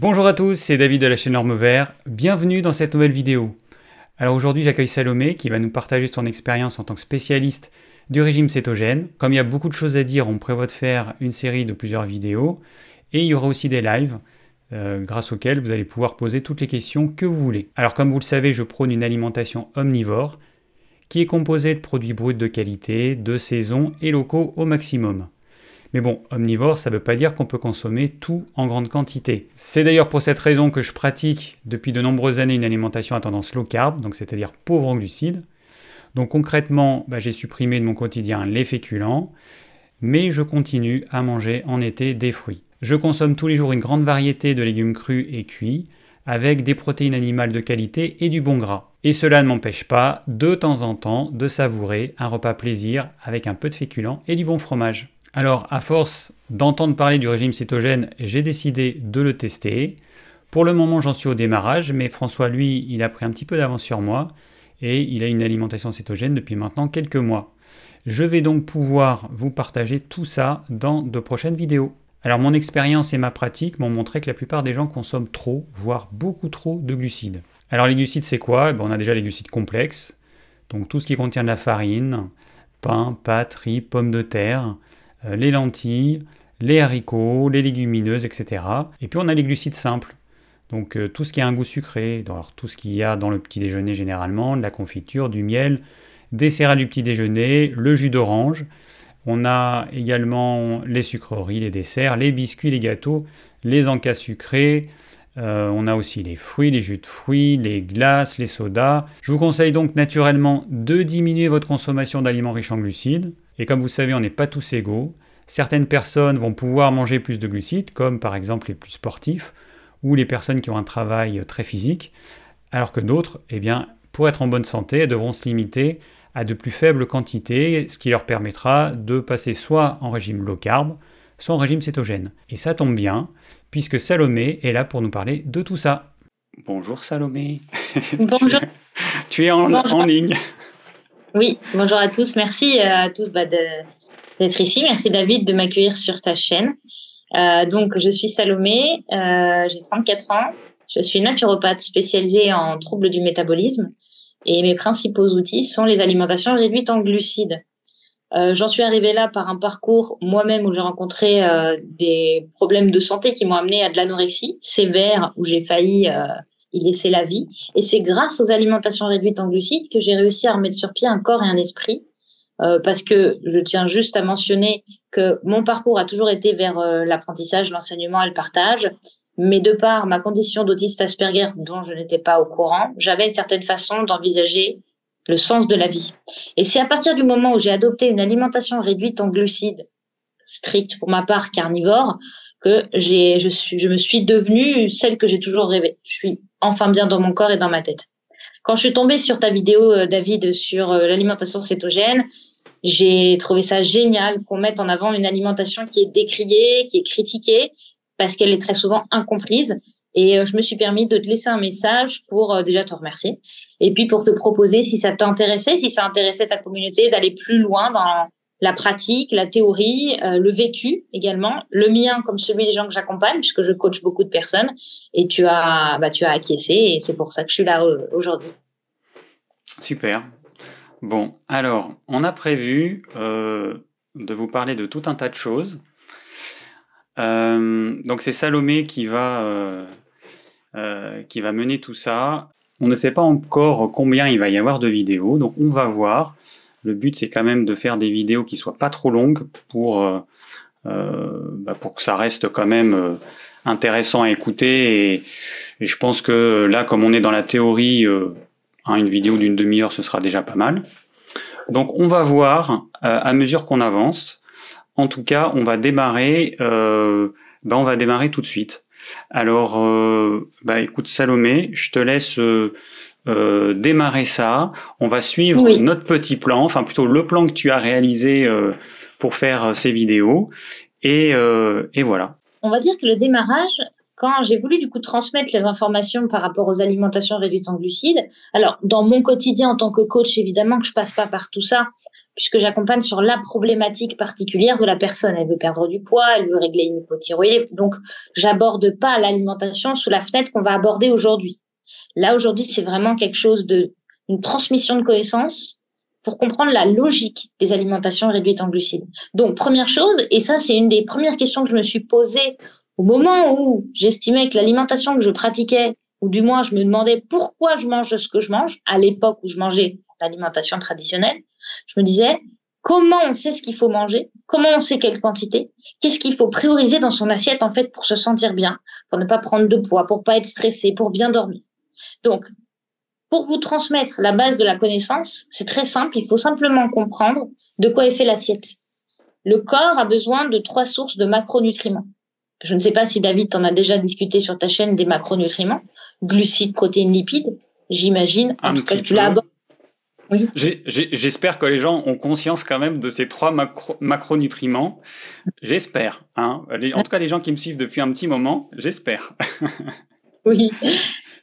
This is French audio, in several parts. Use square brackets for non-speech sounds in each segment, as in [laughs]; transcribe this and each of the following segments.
Bonjour à tous, c'est David de la chaîne Norme Vert. Bienvenue dans cette nouvelle vidéo. Alors aujourd'hui, j'accueille Salomé qui va nous partager son expérience en tant que spécialiste du régime cétogène. Comme il y a beaucoup de choses à dire, on prévoit de faire une série de plusieurs vidéos et il y aura aussi des lives euh, grâce auxquels vous allez pouvoir poser toutes les questions que vous voulez. Alors comme vous le savez, je prône une alimentation omnivore qui est composée de produits bruts de qualité, de saison et locaux au maximum. Mais bon, omnivore, ça ne veut pas dire qu'on peut consommer tout en grande quantité. C'est d'ailleurs pour cette raison que je pratique depuis de nombreuses années une alimentation à tendance low carb, donc c'est-à-dire pauvre en glucides. Donc concrètement, bah, j'ai supprimé de mon quotidien les féculents, mais je continue à manger en été des fruits. Je consomme tous les jours une grande variété de légumes crus et cuits, avec des protéines animales de qualité et du bon gras. Et cela ne m'empêche pas, de temps en temps, de savourer un repas plaisir avec un peu de féculents et du bon fromage. Alors, à force d'entendre parler du régime cétogène, j'ai décidé de le tester. Pour le moment, j'en suis au démarrage, mais François, lui, il a pris un petit peu d'avance sur moi et il a une alimentation cétogène depuis maintenant quelques mois. Je vais donc pouvoir vous partager tout ça dans de prochaines vidéos. Alors mon expérience et ma pratique m'ont montré que la plupart des gens consomment trop, voire beaucoup trop de glucides. Alors les glucides c'est quoi? Eh ben, On a déjà les glucides complexes, donc tout ce qui contient de la farine, pain, pâtes, riz, pommes de terre, les lentilles, les haricots, les légumineuses, etc. Et puis on a les glucides simples. Donc euh, tout ce qui a un goût sucré, alors tout ce qu'il y a dans le petit déjeuner généralement, de la confiture, du miel, des céréales du petit déjeuner, le jus d'orange. On a également les sucreries, les desserts, les biscuits, les gâteaux, les encas sucrés. Euh, on a aussi les fruits, les jus de fruits, les glaces, les sodas. Je vous conseille donc naturellement de diminuer votre consommation d'aliments riches en glucides. Et comme vous savez, on n'est pas tous égaux. Certaines personnes vont pouvoir manger plus de glucides, comme par exemple les plus sportifs ou les personnes qui ont un travail très physique, alors que d'autres, eh bien, pour être en bonne santé, devront se limiter à de plus faibles quantités, ce qui leur permettra de passer soit en régime low carb, soit en régime cétogène. Et ça tombe bien, puisque Salomé est là pour nous parler de tout ça. Bonjour Salomé. Bonjour. [laughs] tu es, en, en ligne. Oui, bonjour à tous. Merci euh, à tous bah, d'être ici. Merci David de m'accueillir sur ta chaîne. Euh, donc, je suis Salomé, euh, j'ai 34 ans. Je suis naturopathe spécialisée en troubles du métabolisme et mes principaux outils sont les alimentations réduites en glucides. Euh, J'en suis arrivée là par un parcours moi-même où j'ai rencontré euh, des problèmes de santé qui m'ont amené à de l'anorexie sévère où j'ai failli il laissait la vie. Et c'est grâce aux alimentations réduites en glucides que j'ai réussi à remettre sur pied un corps et un esprit. Euh, parce que je tiens juste à mentionner que mon parcours a toujours été vers euh, l'apprentissage, l'enseignement et le partage. Mais de par ma condition d'autiste Asperger dont je n'étais pas au courant, j'avais une certaine façon d'envisager le sens de la vie. Et c'est à partir du moment où j'ai adopté une alimentation réduite en glucides, stricte pour ma part carnivore, que j'ai, je suis, je me suis devenue celle que j'ai toujours rêvé. Je suis enfin bien dans mon corps et dans ma tête. Quand je suis tombée sur ta vidéo, euh, David, sur euh, l'alimentation cétogène, j'ai trouvé ça génial qu'on mette en avant une alimentation qui est décriée, qui est critiquée, parce qu'elle est très souvent incomprise. Et euh, je me suis permis de te laisser un message pour déjà te remercier. Et puis pour te proposer, si ça t'intéressait, si ça intéressait ta communauté, d'aller plus loin dans la pratique, la théorie, euh, le vécu également, le mien comme celui des gens que j'accompagne, puisque je coach beaucoup de personnes, et tu as, bah, tu as acquiescé, et c'est pour ça que je suis là euh, aujourd'hui. Super. Bon, alors, on a prévu euh, de vous parler de tout un tas de choses. donc c'est Salomé qui va, qui va mener tout ça. On ne sait pas encore combien il va y avoir de vidéos, donc on va voir. Le but, c'est quand même de faire des vidéos qui soient pas trop longues pour, euh, euh, bah, que ça reste quand même euh, intéressant à écouter. Et, je pense que là, comme on est dans la théorie, hein, une vidéo d'une demi-heure, ce sera déjà pas mal. Donc, on va voir à mesure qu'on avance. En tout cas, on va démarrer. Bah, on va démarrer tout de suite. Alors, bah, écoute, Salomé, je te laisse démarrer ça. On va suivre notre petit plan, enfin plutôt le plan que tu as réalisé euh, pour faire euh, ces vidéos. Et, et, voilà. On va dire que le démarrage, quand j'ai voulu du coup transmettre les informations par rapport aux alimentations réduites en glucides, alors dans mon quotidien en tant que coach, évidemment que je passe pas par tout ça, puisque j'accompagne sur la problématique particulière de la personne. Elle veut perdre du poids, elle veut régler une hypothyroïdie. Donc, j'aborde pas l'alimentation sous la fenêtre qu'on va aborder aujourd'hui. Là, aujourd'hui, c'est vraiment quelque chose de, une transmission de connaissances pour comprendre la logique des alimentations réduites en glucides. Donc, première chose, et ça, c'est une des premières questions que je me suis posée au moment où j'estimais que l'alimentation que je pratiquais, ou du moins je me demandais pourquoi je mange ce que je mange, à l'époque où je mangeais l'alimentation traditionnelle, je me disais, comment on sait ce qu'il faut manger, comment on sait quelle quantité, qu'est-ce qu'il faut prioriser dans son assiette en fait pour se sentir bien, pour ne pas prendre de poids, pour pas être stressé, pour bien dormir. Donc, pour vous transmettre la base de la connaissance, c'est très simple, il faut simplement comprendre de quoi est fait l'assiette. Le corps a besoin de trois sources de macronutriments. Je ne sais pas si David t'en a déjà discuté sur ta chaîne des macronutriments, glucides, protéines, lipides. J'imagine. En tout cas, tu l'as oui. J'espère que les gens ont conscience quand même de ces trois macronutriments. J'espère. Hein. En tout cas, les gens qui me suivent depuis un petit moment, j'espère. [laughs] oui.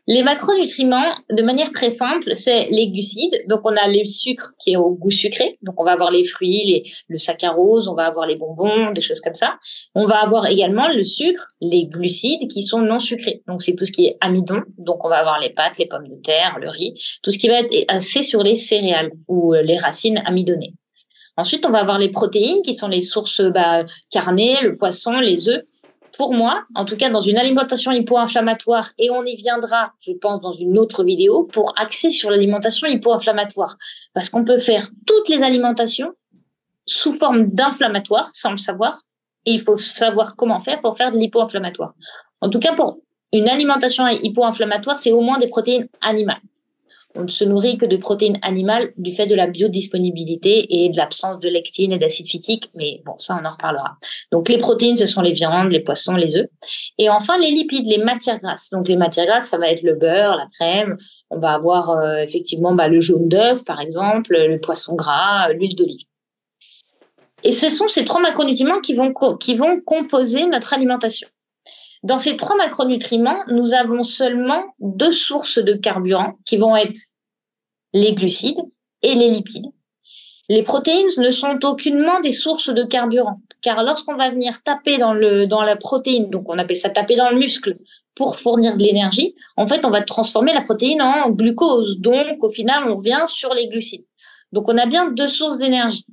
Les macronutriments, de manière très simple, c'est les glucides. Donc, on a le sucre qui est au goût sucré. Donc, on va avoir les fruits, les, le saccharose, on va avoir les bonbons, des choses comme ça. On va avoir également le sucre, les glucides qui sont non sucrés. Donc, c'est tout ce qui est amidon. Donc, on va avoir les pâtes, les pommes de terre, le riz, tout ce qui va être assez sur les céréales ou les racines amidonnées. Ensuite, on va avoir les protéines qui sont les sources bah, carnées, le poisson, les œufs pour moi, en tout cas dans une alimentation hypo-inflammatoire, et on y viendra, je pense, dans une autre vidéo, pour axer sur l'alimentation hypo-inflammatoire. Parce qu'on peut faire toutes les alimentations sous forme d'inflammatoire, sans le savoir, et il faut savoir comment faire pour faire de l'hypo-inflammatoire. En tout cas, pour une alimentation hypo-inflammatoire, c'est au moins des protéines animales on ne se nourrit que de protéines animales du fait de la biodisponibilité et de l'absence de lectine et d'acide phytique. Mais bon, ça, on en reparlera. Donc, les protéines, ce sont les viandes, les poissons, les œufs. Et enfin, les lipides, les matières grasses. Donc, les matières grasses, ça va être le beurre, la crème. On va avoir euh, effectivement bah, le jaune d'œuf, par exemple, le poisson gras, l'huile d'olive. Et ce sont ces trois macronutriments qui vont, qui vont composer notre alimentation. Dans ces trois macronutriments, nous avons seulement deux sources de carburant qui vont être les glucides et les lipides. Les protéines ne sont aucunement des sources de carburant, car lorsqu'on va venir taper dans, le, dans la protéine, donc on appelle ça taper dans le muscle pour fournir de l'énergie, en fait, on va transformer la protéine en glucose. Donc, au final, on revient sur les glucides. Donc, on a bien deux sources d'énergie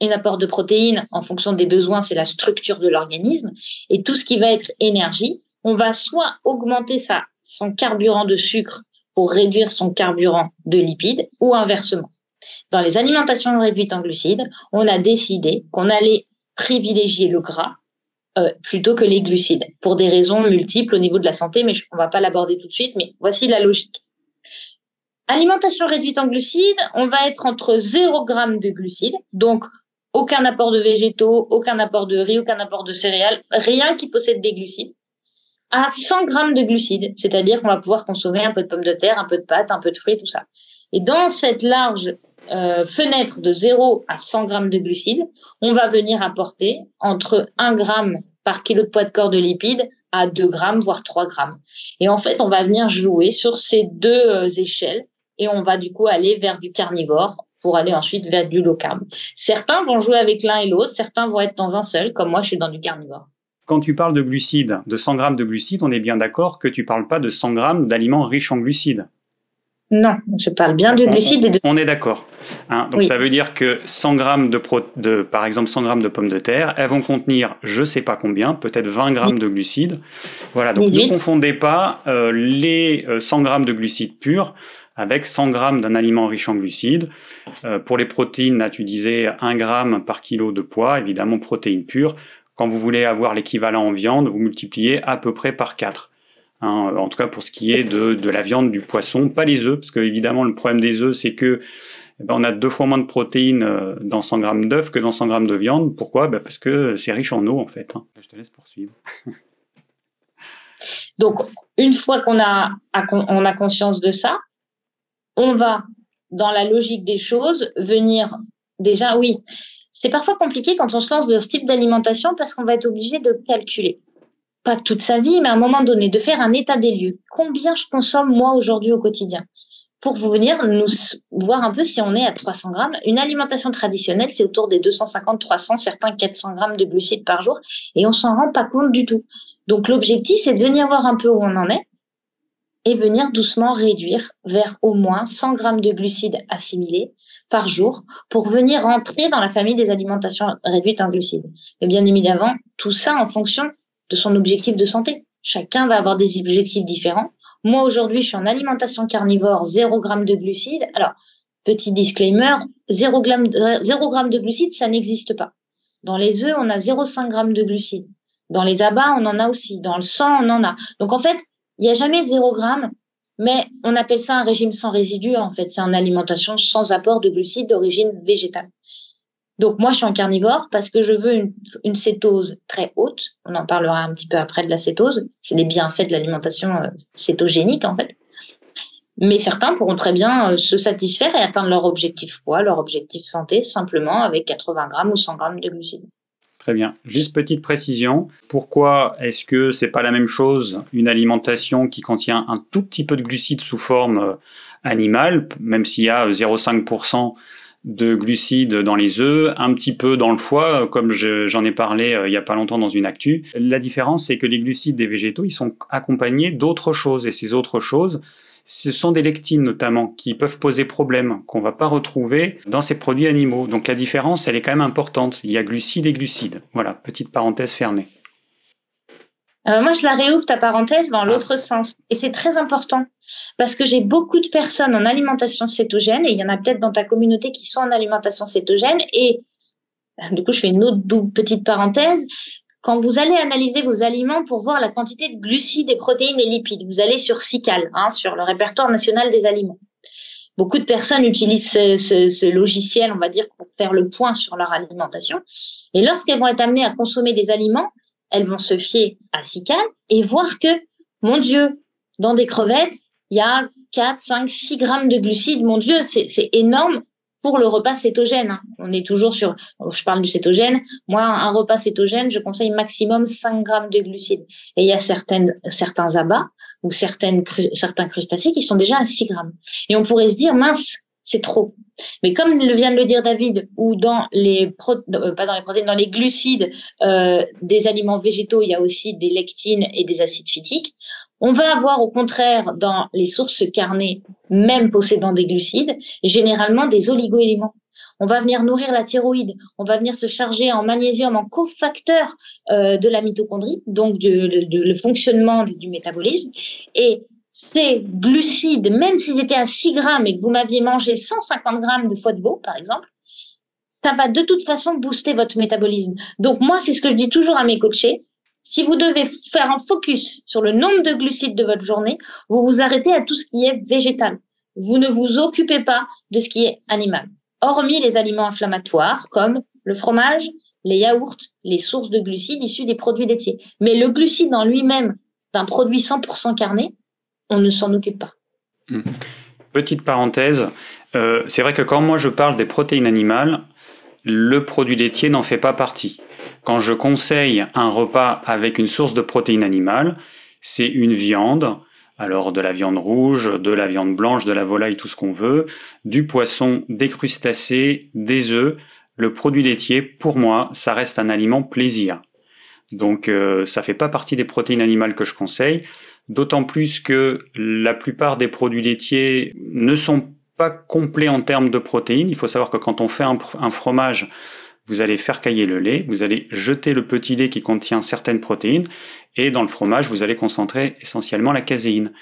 un apport de protéines en fonction des besoins, c'est la structure de l'organisme. Et tout ce qui va être énergie, on va soit augmenter sa, son carburant de sucre pour réduire son carburant de lipides ou inversement. Dans les alimentations réduites en glucides, on a décidé qu'on allait privilégier le gras euh, plutôt que les glucides pour des raisons multiples au niveau de la santé, mais on va pas l'aborder tout de suite, mais voici la logique. Alimentation réduite en glucides, on va être entre 0 g de glucides, donc aucun apport de végétaux, aucun apport de riz, aucun apport de céréales, rien qui possède des glucides, à 100 grammes de glucides, c'est-à-dire qu'on va pouvoir consommer un peu de pommes de terre, un peu de pâtes, un peu de fruits, tout ça. Et dans cette large euh, fenêtre de 0 à 100 grammes de glucides, on va venir apporter entre 1 gramme par kilo de poids de corps de lipides à 2 grammes, voire 3 grammes. Et en fait, on va venir jouer sur ces deux euh, échelles et on va du coup aller vers du carnivore pour aller ensuite vers du low carb. Certains vont jouer avec l'un et l'autre, certains vont être dans un seul, comme moi je suis dans du carnivore. Quand tu parles de glucides, de 100 grammes de glucides, on est bien d'accord que tu parles pas de 100 grammes d'aliments riches en glucides. Non, je parle bien de glucides et de... On est d'accord. Hein. donc ça veut dire que 100 grammes de, de, par exemple 100 grammes de pommes de terre, elles vont contenir je sais pas combien, peut-être 20 grammes de glucides. Voilà, donc ne confondez pas euh, les 100 euh, grammes de glucides purs avec 100 grammes d'un aliment riche en glucides. Euh, pour les protéines, là, tu disais 1 gramme par kilo de poids, évidemment protéines pures. Quand vous voulez avoir l'équivalent en viande, vous multipliez à peu près par 4. Hein, en tout cas pour ce qui est de, la viande, du poisson, pas les œufs, parce que évidemment le problème des œufs, c'est que eh ben, on a deux fois moins de protéines euh, dans 100 grammes d'œufs que dans 100 grammes de viande. Pourquoi? Ben, Parce que c'est riche en eau en fait. Hein. Je te laisse poursuivre. Donc, une fois qu'on a, on a conscience de ça, on va, dans la logique des choses, venir déjà, oui, c'est parfois compliqué quand on se lance dans ce type d'alimentation parce qu'on va être obligé de calculer. Pas toute sa vie, mais à un moment donné, de faire un état des lieux. Combien je consomme moi aujourd'hui au quotidien? Pour venir nous voir un peu si on est à 300 grammes. Une alimentation traditionnelle, c'est autour des 250, 300, certains 400 grammes de glucides par jour, et on s'en rend pas compte du tout. Donc l'objectif, c'est de venir voir un peu où on en est et venir doucement réduire vers au moins 100 grammes de glucides assimilés par jour pour venir rentrer dans la famille des alimentations réduites en glucides. Mais bien évidemment, tout ça en fonction de son objectif de santé. Chacun va avoir des objectifs différents. Moi, aujourd'hui, je suis en alimentation carnivore, 0 g de glucides. Alors, petit disclaimer, 0 g, 0 g de glucides, ça n'existe pas. Dans les œufs, on a 0,5 g de glucides. Dans les abats, on en a aussi. Dans le sang, on en a. Donc, en fait, il n'y a jamais 0 g, mais on appelle ça un régime sans résidus. En fait, c'est une alimentation sans apport de glucides d'origine végétale. Donc moi, je suis en carnivore parce que je veux une, une, cétose très haute. On en parlera un petit peu après de la cétose. C'est les bienfaits de l'alimentation euh, cétogénique en fait. Mais certains pourront très bien euh, se satisfaire et atteindre leur objectif poids, leur objectif santé, simplement avec 80 grammes ou 100 grammes de glucides. Très bien. Juste petite précision. Pourquoi est-ce que c'est pas la même chose une alimentation qui contient un tout petit peu de glucides sous forme euh, animale, même s'il y a 0,5% de glucides dans les œufs, un petit peu dans le foie, comme j'en ai parlé euh, il y a pas longtemps dans une actu. La différence, c'est que les glucides des végétaux, ils sont accompagnés d'autres choses, et ces autres choses, ce sont des lectines notamment qui peuvent poser problème, qu'on va pas retrouver dans ces produits animaux. Donc la différence, elle est quand même importante. Il y a glucides et glucides. Voilà, petite parenthèse fermée. Euh, moi, je la réouvre ta parenthèse dans ah. l'autre sens. Et c'est très important parce que j'ai beaucoup de personnes en alimentation cétogène et il y en a peut-être dans ta communauté qui sont en alimentation cétogène. Et euh, du coup, je fais une autre petite parenthèse. Quand vous allez analyser vos aliments pour voir la quantité de glucides et protéines et lipides, vous allez sur SICAL, hein, sur le répertoire national des aliments. Beaucoup de personnes utilisent ce, ce, ce, logiciel, on va dire, pour faire le point sur leur alimentation. Et lorsqu'elles vont être amenées à consommer des aliments, elles vont se fier à SICAL et voir que, mon Dieu, dans des crevettes, il y a 4, 5, 6 grammes de glucides. Mon Dieu, c'est énorme pour le repas cétogène. Hein. On est toujours sur, je parle du cétogène. Moi, un repas cétogène, je conseille maximum 5 grammes de glucides. Et il y a certaines, certains abats ou certaines, certains crustacés qui sont déjà à 6 grammes. Et on pourrait se dire, mince, c'est trop. Mais comme le vient de le dire David, ou dans les euh, pas dans les protéines, dans les glucides euh, des aliments végétaux, il y a aussi des lectines et des acides phytiques. On va avoir au contraire dans les sources carnées, même possédant des glucides, généralement des oligoéléments. On va venir nourrir la thyroïde, on va venir se charger en magnésium, en cofacteur euh, de la mitochondrie, donc du, le fonctionnement du, du métabolisme. Et ces glucides, même s'ils étaient à 6 grammes et que vous m'aviez mangé 150 grammes de foie de veau, par exemple, ça va de toute façon booster votre métabolisme. Donc moi, c'est ce que je dis toujours à mes coachés. Si vous devez faire un focus sur le nombre de glucides de votre journée, vous vous arrêtez à tout ce qui est végétal. Vous ne vous occupez pas de ce qui est animal. Hormis les aliments inflammatoires comme le fromage, les yaourts, les sources de glucides issus des produits laitiers. Mais le glucide en lui-même d'un produit 100% carné, on ne s'en occupe pas. Hmm. Petite parenthèse, euh, c'est vrai que quand moi je parle des protéines animales, le produit laitier n'en fait pas partie. Quand je conseille un repas avec une source de protéines animales, c'est une viande, alors de la viande rouge, de la viande blanche, de la volaille, tout ce qu'on veut, du poisson, des crustacés, des œufs. Le produit laitier, pour moi, ça reste un aliment plaisir. Donc euh, ça fait pas partie des protéines animales que je conseille. D'autant plus que la plupart des produits laitiers ne sont pas complets en termes de protéines. Il faut savoir que quand on fait un, fromage, vous allez faire cailler le lait, vous allez jeter le petit lait qui contient certaines protéines, et dans le fromage, vous allez concentrer essentiellement la caséine.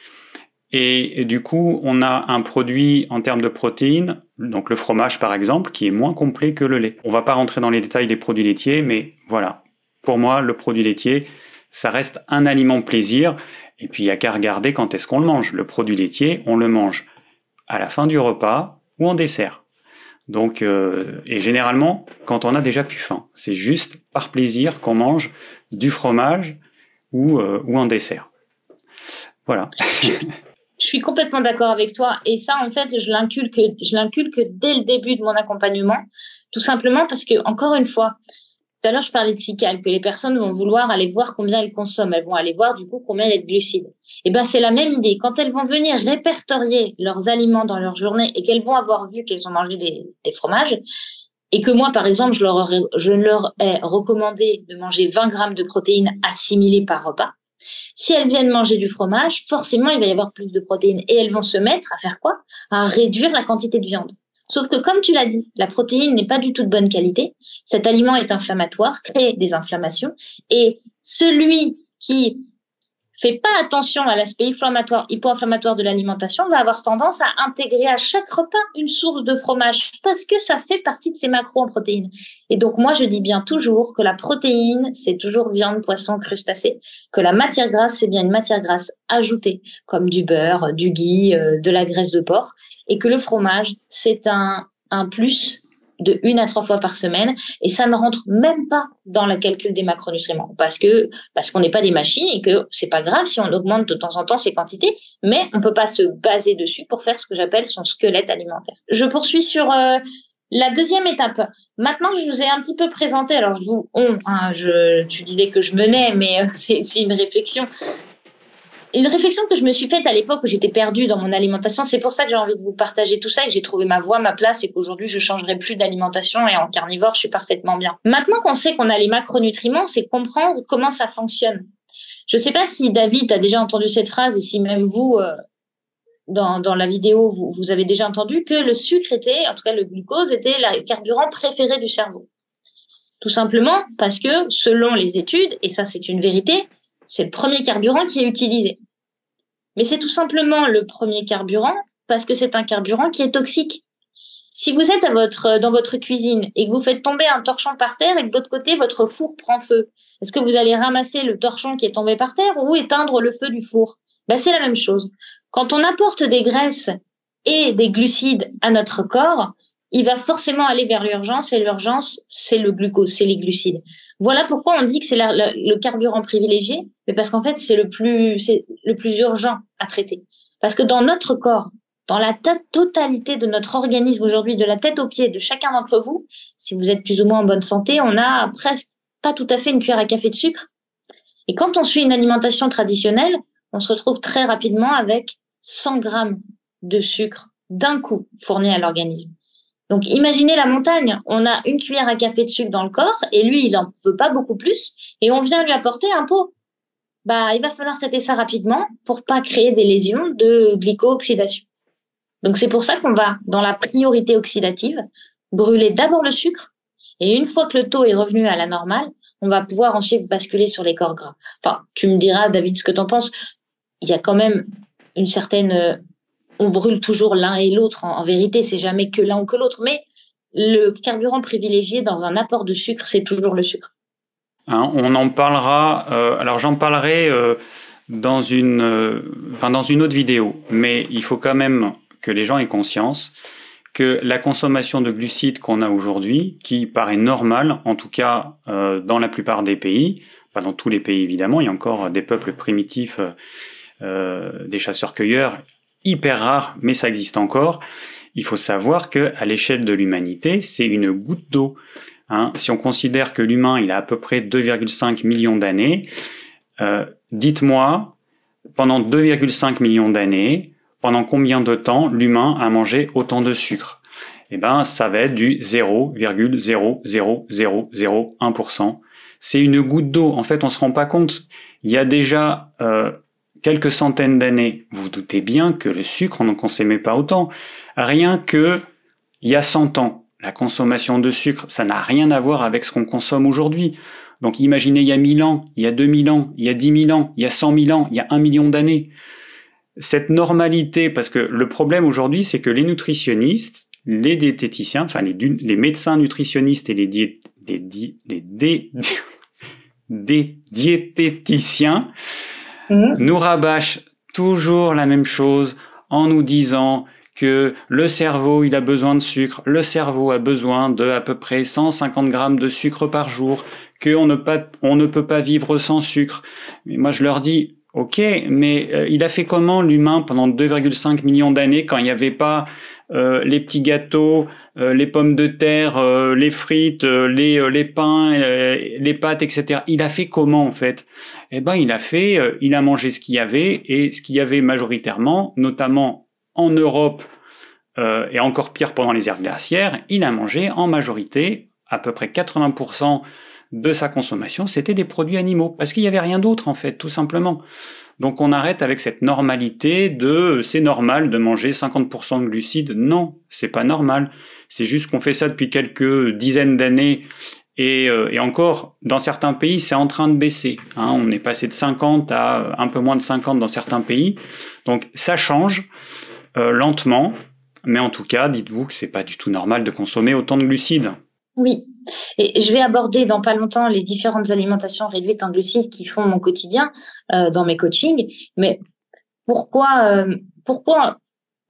Et, du coup, on a un produit en termes de protéines, donc le fromage par exemple, qui est moins complet que le lait. On va pas rentrer dans les détails des produits laitiers, mais voilà. Pour moi, le produit laitier, ça reste un aliment plaisir et puis il n'y a qu'à regarder quand est-ce qu'on le mange. Le produit laitier, on le mange à la fin du repas ou en dessert. Donc, euh, et généralement, quand on a déjà plus faim, c'est juste par plaisir qu'on mange du fromage ou, euh, ou en dessert. Voilà. je suis complètement d'accord avec toi. Et ça, en fait, je l'inculque, je l'inculque dès le début de mon accompagnement, tout simplement parce que, encore une fois, tout à l'heure, je parlais de SICAL, que les personnes vont vouloir aller voir combien elles consomment. Elles vont aller voir, du coup, combien il y a de glucides. Et eh ben, c'est la même idée. Quand elles vont venir répertorier leurs aliments dans leur journée et qu'elles vont avoir vu qu'elles ont mangé des, des, fromages, et que moi, par exemple, je leur, je leur ai recommandé de manger 20 grammes de protéines assimilées par repas, si elles viennent manger du fromage, forcément, il va y avoir plus de protéines. Et elles vont se mettre à faire quoi? À réduire la quantité de viande. Sauf que, comme tu l'as dit, la protéine n'est pas du tout de bonne qualité. Cet aliment est inflammatoire, crée des inflammations. Et celui qui fait pas attention à l'aspect inflammatoire, hypo-inflammatoire de l'alimentation, va avoir tendance à intégrer à chaque repas une source de fromage parce que ça fait partie de ses macros en protéines. Et donc, moi, je dis bien toujours que la protéine, c'est toujours viande, poisson, crustacé, que la matière grasse, c'est bien une matière grasse ajoutée, comme du beurre, du ghee, euh, de la graisse de porc, et que le fromage, c'est un, un plus de une à trois fois par semaine et ça ne rentre même pas dans le calcul des macronutriments parce que parce qu'on n'est pas des machines et que c'est pas grave si on augmente de temps en temps ces quantités mais on peut pas se baser dessus pour faire ce que j'appelle son squelette alimentaire. Je poursuis sur euh, la deuxième étape. Maintenant je vous ai un petit peu présenté, alors je vous, on, hein, je, tu disais que je menais, mais euh, [laughs] c'est une réflexion une réflexion que je me suis faite à l'époque où j'étais perdue dans mon alimentation. C'est pour ça que j'ai envie de vous partager tout ça et que j'ai trouvé ma voie, ma place et qu'aujourd'hui je changerai plus d'alimentation et en carnivore, je suis parfaitement bien. Maintenant qu'on sait qu'on a les macronutriments, c'est comprendre comment ça fonctionne. Je sais pas si David a déjà entendu cette phrase et si même vous, euh, dans, dans la vidéo, vous, vous avez déjà entendu que le sucre était, en tout cas le glucose, était le carburant préféré du cerveau. Tout simplement parce que selon les études, et ça c'est une vérité, c'est le premier carburant qui est utilisé. Mais c'est tout simplement le premier carburant parce que c'est un carburant qui est toxique. Si vous êtes votre, dans votre cuisine et que vous faites tomber un torchon par terre et que de l'autre côté, votre four prend feu, est-ce que vous allez ramasser le torchon qui est tombé par terre ou éteindre le feu du four? Ben, C'est la même chose. Quand on apporte des graisses et des glucides à notre corps, il va forcément aller vers l'urgence et l'urgence, c'est le glucose, c'est les glucides. Voilà pourquoi on dit que c'est le carburant privilégié, mais parce qu'en fait, c'est le plus, c'est le plus urgent à traiter. Parce que dans notre corps, dans la totalité de notre organisme aujourd'hui, de la tête aux pieds de chacun d'entre vous, si vous êtes plus ou moins en bonne santé, on a presque pas tout à fait une cuillère à café de sucre. Et quand on suit une alimentation traditionnelle, on se retrouve très rapidement avec 100 grammes de sucre d'un coup fourni à l'organisme. Donc imaginez la montagne, on a une cuillère à café de sucre dans le corps et lui il en veut pas beaucoup plus et on vient lui apporter un pot. Bah il va falloir traiter ça rapidement pour pas créer des lésions de glyco-oxydation. Donc c'est pour ça qu'on va dans la priorité oxydative brûler d'abord le sucre et une fois que le taux est revenu à la normale, on va pouvoir ensuite basculer sur les corps gras. Enfin, tu me diras David ce que tu en penses. Il y a quand même une certaine euh, on brûle toujours l'un et l'autre. En, vérité, c'est jamais que l'un ou que l'autre. Mais le carburant privilégié dans un apport de sucre, c'est toujours le sucre. Hein, on en parlera. Euh, alors j'en parlerai euh, dans une, euh, dans une autre vidéo. Mais il faut quand même que les gens aient conscience que la consommation de glucides qu'on a aujourd'hui, qui paraît normale, en tout cas dans la plupart des pays, pas dans tous les pays évidemment, il y a encore des peuples primitifs, des chasseurs-cueilleurs, hyper rare, mais ça existe encore. Il faut savoir que à l'échelle de l'humanité, c'est une goutte d'eau. Hein. Si on considère que l'humain, il a à peu près 2,5 millions d'années, euh, dites-moi, pendant 2,5 millions d'années, pendant combien de temps l'humain a mangé autant de sucre? Eh ben, ça va être du 0,00001%. C'est une goutte d'eau. En fait, on se rend pas compte. Il y a déjà euh, quelques centaines d'années, vous, doutez bien que le sucre, on n'en consommait pas autant. Rien que il y a 100 ans, la consommation de sucre, ça n'a rien à voir avec ce qu'on consomme aujourd'hui. Donc imaginez il y a 1000 ans, il y a 2000 ans, il y a 10 000 ans, il y a 100 000 ans, il y a 1 million d'années. Cette normalité, parce que le problème aujourd'hui, c'est que les nutritionnistes, les diététiciens, enfin les, les médecins nutritionnistes et les, dié, les, les dé, [laughs] diététiciens, Mhm. nous rabâche toujours la même chose en nous disant que le cerveau, il a besoin de sucre, le cerveau a besoin de à peu près 150 grammes de sucre par jour, qu'on ne, on ne peut pas vivre sans sucre. Mais moi, je leur dis, Ok, mais euh, il a fait comment l'humain pendant 2,5 millions d'années quand il n'y avait pas euh, les petits gâteaux, euh, les pommes de terre, les frites, les, les pains, les pâtes, etc. Il a fait comment en fait? Eh ben, il a fait, il a mangé ce qu'il y avait et ce qu'il y avait majoritairement, notamment en Europe et encore pire pendant les ères glaciaires, il a mangé en majorité à peu près 80% de sa consommation, c'était des produits animaux, parce qu'il n'y avait rien d'autre en fait, tout simplement. Donc on arrête avec cette normalité de c'est normal de manger 50% de glucides. Non, c'est pas normal. C'est juste qu'on fait ça depuis quelques dizaines d'années et, euh, encore, dans certains pays, c'est en train de baisser. Hein. On est passé de 50 à un peu moins de 50 dans certains pays. Donc ça change euh, lentement, mais en tout cas, dites-vous que c'est pas du tout normal de consommer autant de glucides. Oui, et je vais aborder dans pas longtemps les différentes alimentations réduites en glucides qui font mon quotidien euh, dans mes coachings. Mais pourquoi, euh, pourquoi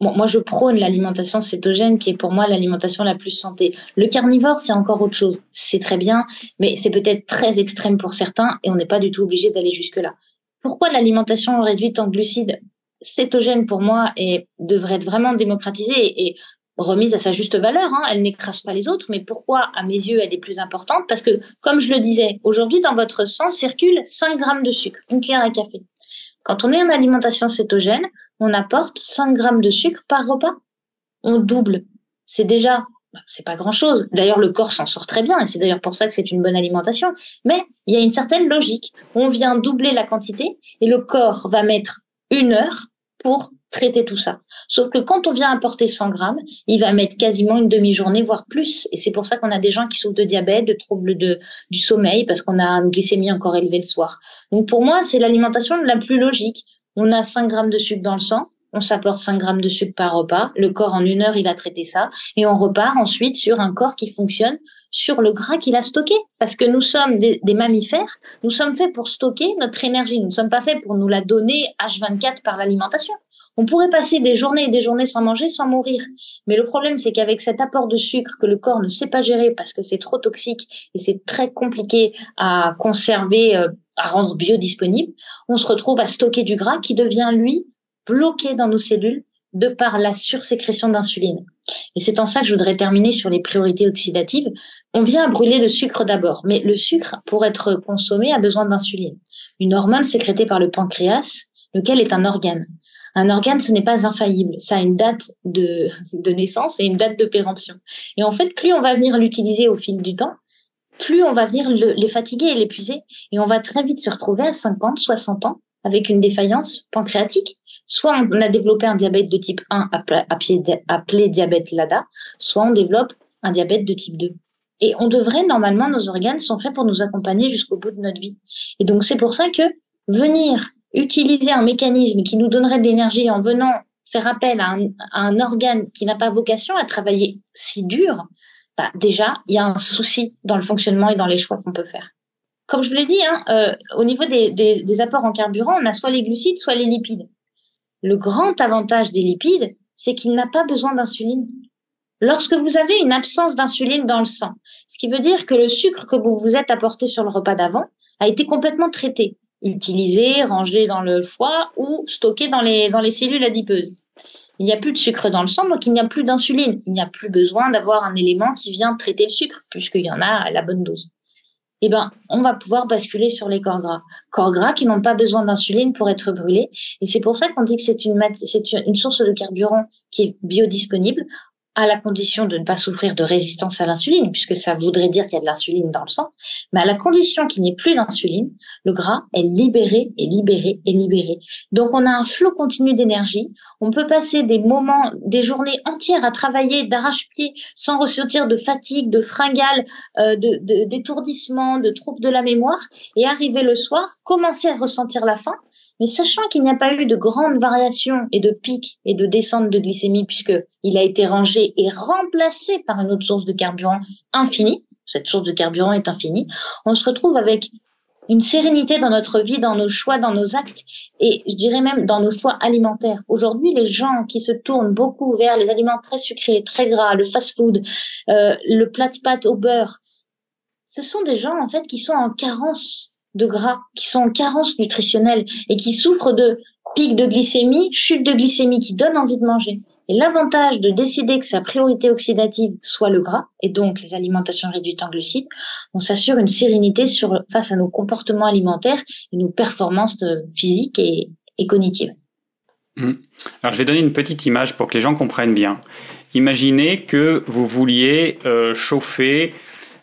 moi je prône l'alimentation cétogène qui est pour moi l'alimentation la plus santé. Le carnivore c'est encore autre chose, c'est très bien, mais c'est peut-être très extrême pour certains et on n'est pas du tout obligé d'aller jusque là. Pourquoi l'alimentation réduite en glucides cétogène pour moi et devrait être vraiment démocratisée et remise à sa juste valeur. Hein. Elle n'écrase pas les autres, mais pourquoi, à mes yeux, elle est plus importante? Parce que, comme je le disais, aujourd'hui, dans votre sang circule 5 grammes de sucre, une cuillère à café. Quand on est en alimentation cétogène, on apporte 5 grammes de sucre par repas. On double. C'est déjà, c'est pas grand chose. D'ailleurs, le corps s'en sort très bien, et c'est d'ailleurs pour ça que c'est une bonne alimentation. Mais il y a une certaine logique. On vient doubler la quantité, et le corps va mettre une heure pour traiter tout ça. Sauf que quand on vient apporter 100 grammes, il va mettre quasiment une demi-journée, voire plus. Et c'est pour ça qu'on a des gens qui souffrent de diabète, de troubles de, du sommeil, parce qu'on a une glycémie encore élevée le soir. Donc pour moi, c'est l'alimentation la plus logique. On a 5 grammes de sucre dans le sang, on s'apporte 5 grammes de sucre par repas. Le corps, en une heure, il a traité ça. Et on repart ensuite sur un corps qui fonctionne sur le gras qu'il a stocké. Parce que nous sommes des, mammifères, nous sommes faits pour stocker notre énergie. Nous ne sommes pas faits pour nous la donner H24 par l'alimentation. On pourrait passer des journées et des journées sans manger, sans mourir. Mais le problème, c'est qu'avec cet apport de sucre que le corps ne sait pas gérer parce que c'est trop toxique et c'est très compliqué à conserver, euh, à rendre biodisponible, on se retrouve à stocker du gras qui devient, lui, bloqué dans nos cellules de par la sursécrétion d'insuline. Et c'est en ça que je voudrais terminer sur les priorités oxydatives. On vient à brûler le sucre d'abord, mais le sucre, pour être consommé, a besoin d'insuline. Une hormone sécrétée par le pancréas, lequel est un organe. Un organe, ce n'est pas infaillible. Ça a une date de, de naissance et une date de péremption. Et en fait, plus on va venir l'utiliser au fil du temps, plus on va venir le, les fatiguer et l'épuiser. Et on va très vite se retrouver à 50, 60 ans avec une défaillance pancréatique. Soit on a développé un diabète de type 1 appelé diabète LADA, soit on développe un diabète de type 2. Et on devrait, normalement, nos organes sont faits pour nous accompagner jusqu'au bout de notre vie. Et donc, c'est pour ça que venir utiliser un mécanisme qui nous donnerait de l'énergie en venant faire appel à un, organe qui n'a pas vocation à travailler si dur, bah déjà, il y a un souci dans le fonctionnement et dans les choix qu'on peut faire. Comme je vous l'ai dit, hein, euh, au niveau des, des, des, apports en carburant, on a soit les glucides, soit les lipides. Le grand avantage des lipides, c'est qu'il n'a pas besoin d'insuline. Lorsque vous avez une absence d'insuline dans le sang, ce qui veut dire que le sucre que vous vous êtes apporté sur le repas d'avant a été complètement traité utilisé, rangé dans le foie ou stocké dans les, dans les cellules adipeuses. Il n'y a plus de sucre dans le sang, donc il n'y a plus d'insuline. Il n'y a plus besoin d'avoir un élément qui vient traiter le sucre, puisqu'il y en a à la bonne dose. Eh ben, on va pouvoir basculer sur les corps gras. Corps gras qui n'ont pas besoin d'insuline pour être brûlés. Et c'est pour ça qu'on dit que c'est une, c'est une source de carburant qui est biodisponible à la condition de ne pas souffrir de résistance à l'insuline, puisque ça voudrait dire qu'il y a de l'insuline dans le sang, mais à la condition qu'il n'y ait plus d'insuline, le gras est libéré et libéré et libéré. Donc on a un flot continu d'énergie, on peut passer des moments, des journées entières à travailler d'arrache-pied sans ressentir de fatigue, de fringales, euh, d'étourdissement, de, de troubles de la mémoire, et arriver le soir, commencer à ressentir la faim, mais sachant qu'il n'y a pas eu de grandes variations et de pics et de descentes de glycémie puisque il a été rangé et remplacé par une autre source de carburant infinie, cette source de carburant est infinie, on se retrouve avec une sérénité dans notre vie, dans nos choix, dans nos actes et je dirais même dans nos choix alimentaires. Aujourd'hui, les gens qui se tournent beaucoup vers les aliments très sucrés, très gras, le fast-food, euh, le plat de pâtes au beurre, ce sont des gens en fait qui sont en carence de gras, qui sont en carence nutritionnelle et qui souffrent de pics de glycémie, chute de glycémie qui donne envie de manger. Et l'avantage de décider que sa priorité oxydative soit le gras, et donc les alimentations réduites en glucides, on s'assure une sérénité face à nos comportements alimentaires et nos performances physiques et, cognitives. Mmh. Alors je vais donner une petite image pour que les gens comprennent bien. Imaginez que vous vouliez euh, chauffer,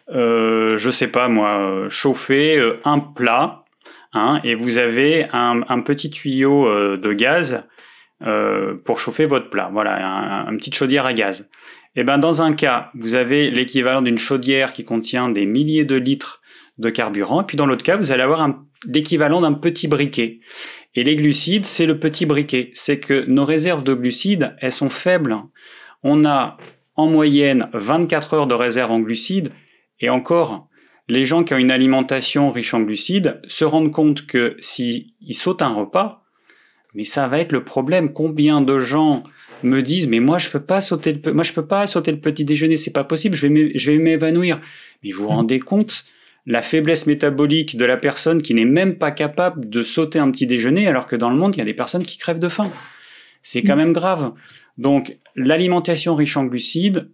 euh, je sais pas moi, chauffer euh, un plat, hein, et vous avez un, un petit tuyau euh, de gaz euh, pour chauffer votre plat. Voilà, un, une petite chaudière à gaz. Et eh ben dans un cas, vous avez l'équivalent d'une chaudière qui contient des milliers de litres de carburant, et puis dans l'autre cas, vous allez avoir l'équivalent d'un petit briquet. Et les glucides, c'est le petit briquet. C'est que nos réserves de glucides, elles sont faibles. On a en moyenne 24 heures de réserve en glucides, et encore, les gens qui ont une alimentation riche en glucides se rendent compte que s'ils sautent un repas, mais ça va être le problème. Combien de gens me disent mais moi je peux pas sauter le moi je peux pas sauter le petit déjeuner, c'est pas possible, je vais je vais m'évanouir. Mais vous vous mmh. rendez compte la faiblesse métabolique de la personne qui n'est même pas capable de sauter un petit déjeuner alors que dans le monde il y a des personnes qui crèvent de faim. C'est quand mmh. même grave. Donc l'alimentation riche en glucides,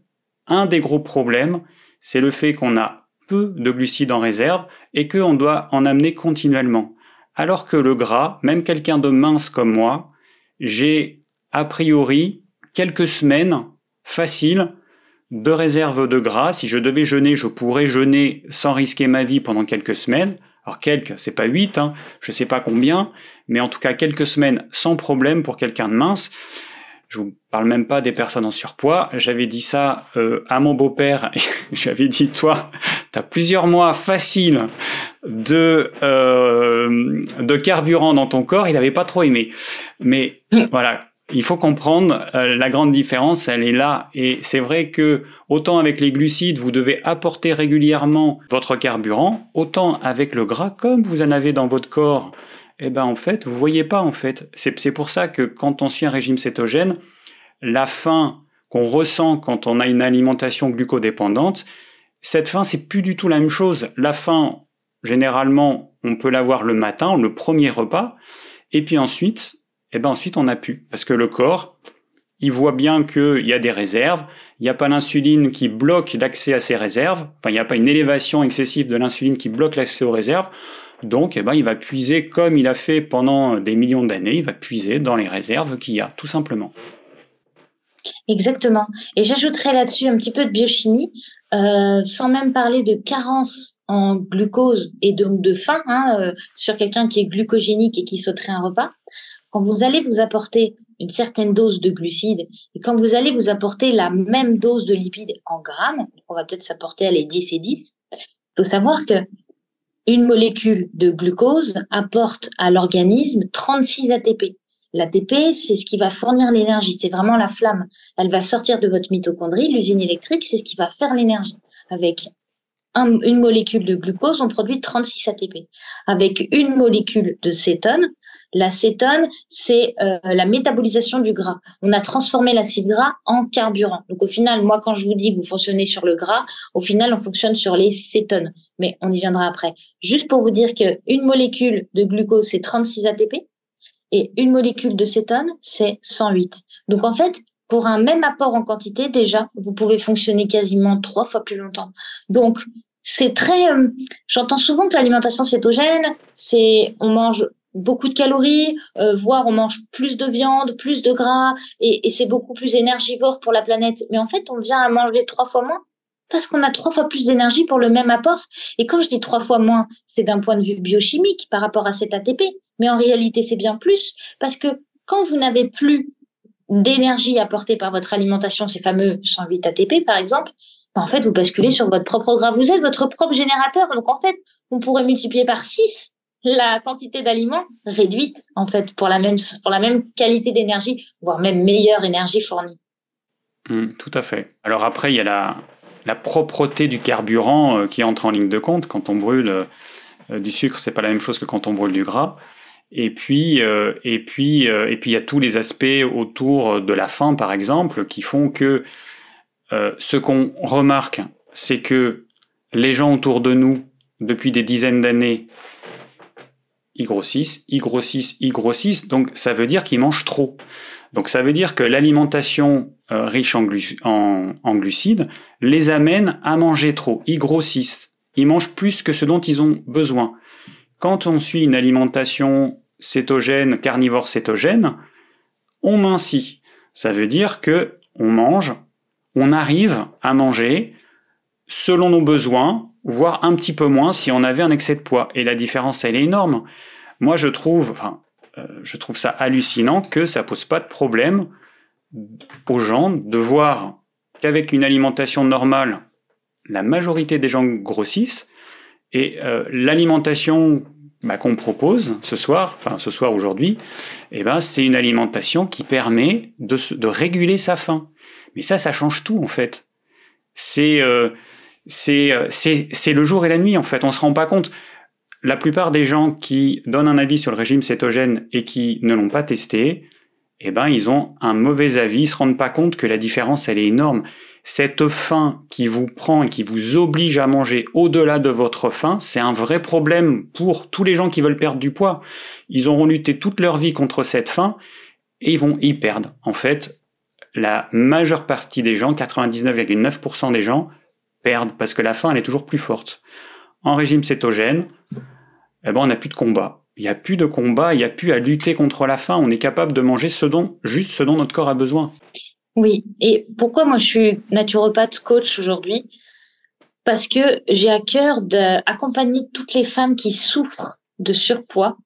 un des gros problèmes, c'est le fait qu'on a peu de glucides en réserve et qu'on doit en amener continuellement. Alors que le gras, même quelqu'un de mince comme moi, j'ai a priori quelques semaines faciles de réserve de gras. Si je devais jeûner, je pourrais jeûner sans risquer ma vie pendant quelques semaines. Alors quelques, c'est pas huit, hein, je sais pas combien, mais en tout cas quelques semaines sans problème pour quelqu'un de mince. Je vous parle même pas des personnes en surpoids. J'avais dit ça euh, à mon beau-père. [laughs] J'avais dit toi, tu as plusieurs mois faciles de euh, de carburant dans ton corps. Il n'avait pas trop aimé. Mais voilà, il faut comprendre euh, la grande différence, elle est là. Et c'est vrai que autant avec les glucides, vous devez apporter régulièrement votre carburant, autant avec le gras, comme vous en avez dans votre corps eh ben en fait, vous voyez pas en fait. C'est pour ça que quand on suit un régime cétogène, la faim qu'on ressent quand on a une alimentation glucodépendante, cette faim c'est plus du tout la même chose. La faim, généralement, on peut l'avoir le matin, le premier repas, et puis ensuite, eh ben ensuite on n'a plus parce que le corps, il voit bien qu'il y a des réserves, il n'y a pas l'insuline qui bloque l'accès à ces réserves, enfin il n'y a pas une élévation excessive de l'insuline qui bloque l'accès aux réserves. Donc, eh ben, il va puiser comme il a fait pendant des millions d'années, il va puiser dans les réserves qu'il y a, tout simplement. Exactement. Et j'ajouterais là-dessus un petit peu de biochimie, euh, sans même parler de carence en glucose et donc de faim hein, euh, sur quelqu'un qui est glucogénique et qui sauterait un repas. Quand vous allez vous apporter une certaine dose de glucides et quand vous allez vous apporter la même dose de lipides en grammes, on va peut-être s'apporter à les 10 et 10, il faut savoir que une molécule de glucose apporte à l'organisme 36 ATP. L'ATP, c'est ce qui va fournir l'énergie, c'est vraiment la flamme. Elle va sortir de votre mitochondrie, l'usine électrique, c'est ce qui va faire l'énergie. Avec une molécule de glucose, on produit 36 ATP. Avec une molécule de cétone, L'acétone, c'est euh, la métabolisation du gras. On a transformé l'acide gras en carburant. Donc au final, moi quand je vous dis que vous fonctionnez sur le gras, au final on fonctionne sur les cétones. Mais on y viendra après. Juste pour vous dire qu'une molécule de glucose c'est 36 ATP et une molécule de cétone c'est 108. Donc en fait, pour un même apport en quantité, déjà, vous pouvez fonctionner quasiment trois fois plus longtemps. Donc, c'est très. Euh, j'entends souvent que l'alimentation cétogène, c'est on mange beaucoup de calories, euh, voire on mange plus de viande, plus de gras, et, c'est beaucoup plus énergivore pour la planète. Mais en fait, on vient à manger trois fois moins parce qu'on a trois fois plus d'énergie pour le même apport. Et quand je dis trois fois moins, c'est d'un point de vue biochimique par rapport à cet ATP. Mais en réalité, c'est bien plus parce que quand vous n'avez plus d'énergie apportée par votre alimentation, ces fameux 108 ATP par exemple, en fait, vous basculez sur votre propre gras. Vous êtes votre propre générateur. Donc en fait, on pourrait multiplier par 6 la quantité d'aliments réduite en fait pour la même pour la même qualité d'énergie, voire même meilleure énergie fournie. Mmh, tout à fait. Alors après, il y a la, la propreté du carburant euh, qui entre en ligne de compte. Quand on brûle euh, du sucre, c'est pas la même chose que quand on brûle du gras. Et puis, euh, et puis, et puis, il y a tous les aspects autour de la faim, par exemple, qui font que ce qu'on remarque, c'est que les gens autour de nous, depuis des dizaines d'années, ils grossissent, ils grossissent, ils grossissent, donc ça veut dire qu'ils mangent trop. Donc ça veut dire que l'alimentation euh, riche en, glucides les amène à manger trop, ils grossissent, ils mangent plus que ce dont ils ont besoin. Quand on suit une alimentation cétogène, carnivore cétogène, on mincit. Ça veut dire que on mange, on arrive à manger selon nos besoins, voire un petit peu moins si on avait un excès de poids. Et la différence, elle est énorme. Moi, je trouve, enfin, euh, je trouve ça hallucinant que ça pose pas de problème aux gens de voir qu'avec une alimentation normale, la majorité des gens grossissent et euh, l'alimentation bah, qu'on propose ce soir, enfin ce soir aujourd'hui, eh ben c'est une alimentation qui permet de, de, réguler sa faim. Mais ça, ça change tout en fait. C'est euh, c'est c'est le jour et la nuit en fait. On se rend pas compte la plupart des gens qui donnent un avis sur le régime cétogène et qui ne l'ont pas testé, eh ben, ils ont un mauvais avis, ils se rendent pas compte que la différence, elle est énorme. Cette faim qui vous prend et qui vous oblige à manger au-delà de votre faim, c'est un vrai problème pour tous les gens qui veulent perdre du poids. Ils auront lutté toute leur vie contre cette faim et ils vont y perdre. En fait, la majeure partie des gens, 99,9% des gens, perdent parce que la faim, elle est toujours plus forte. En régime cétogène, eh ben, on n'a plus de combat. Il n'y a plus de combat, il n'y a plus à lutter contre la faim. On est capable de manger ce dont, juste ce dont notre corps a besoin. Oui. Et pourquoi moi je suis naturopathe coach aujourd'hui? Parce que j'ai à cœur d'accompagner toutes les femmes qui souffrent de surpoids.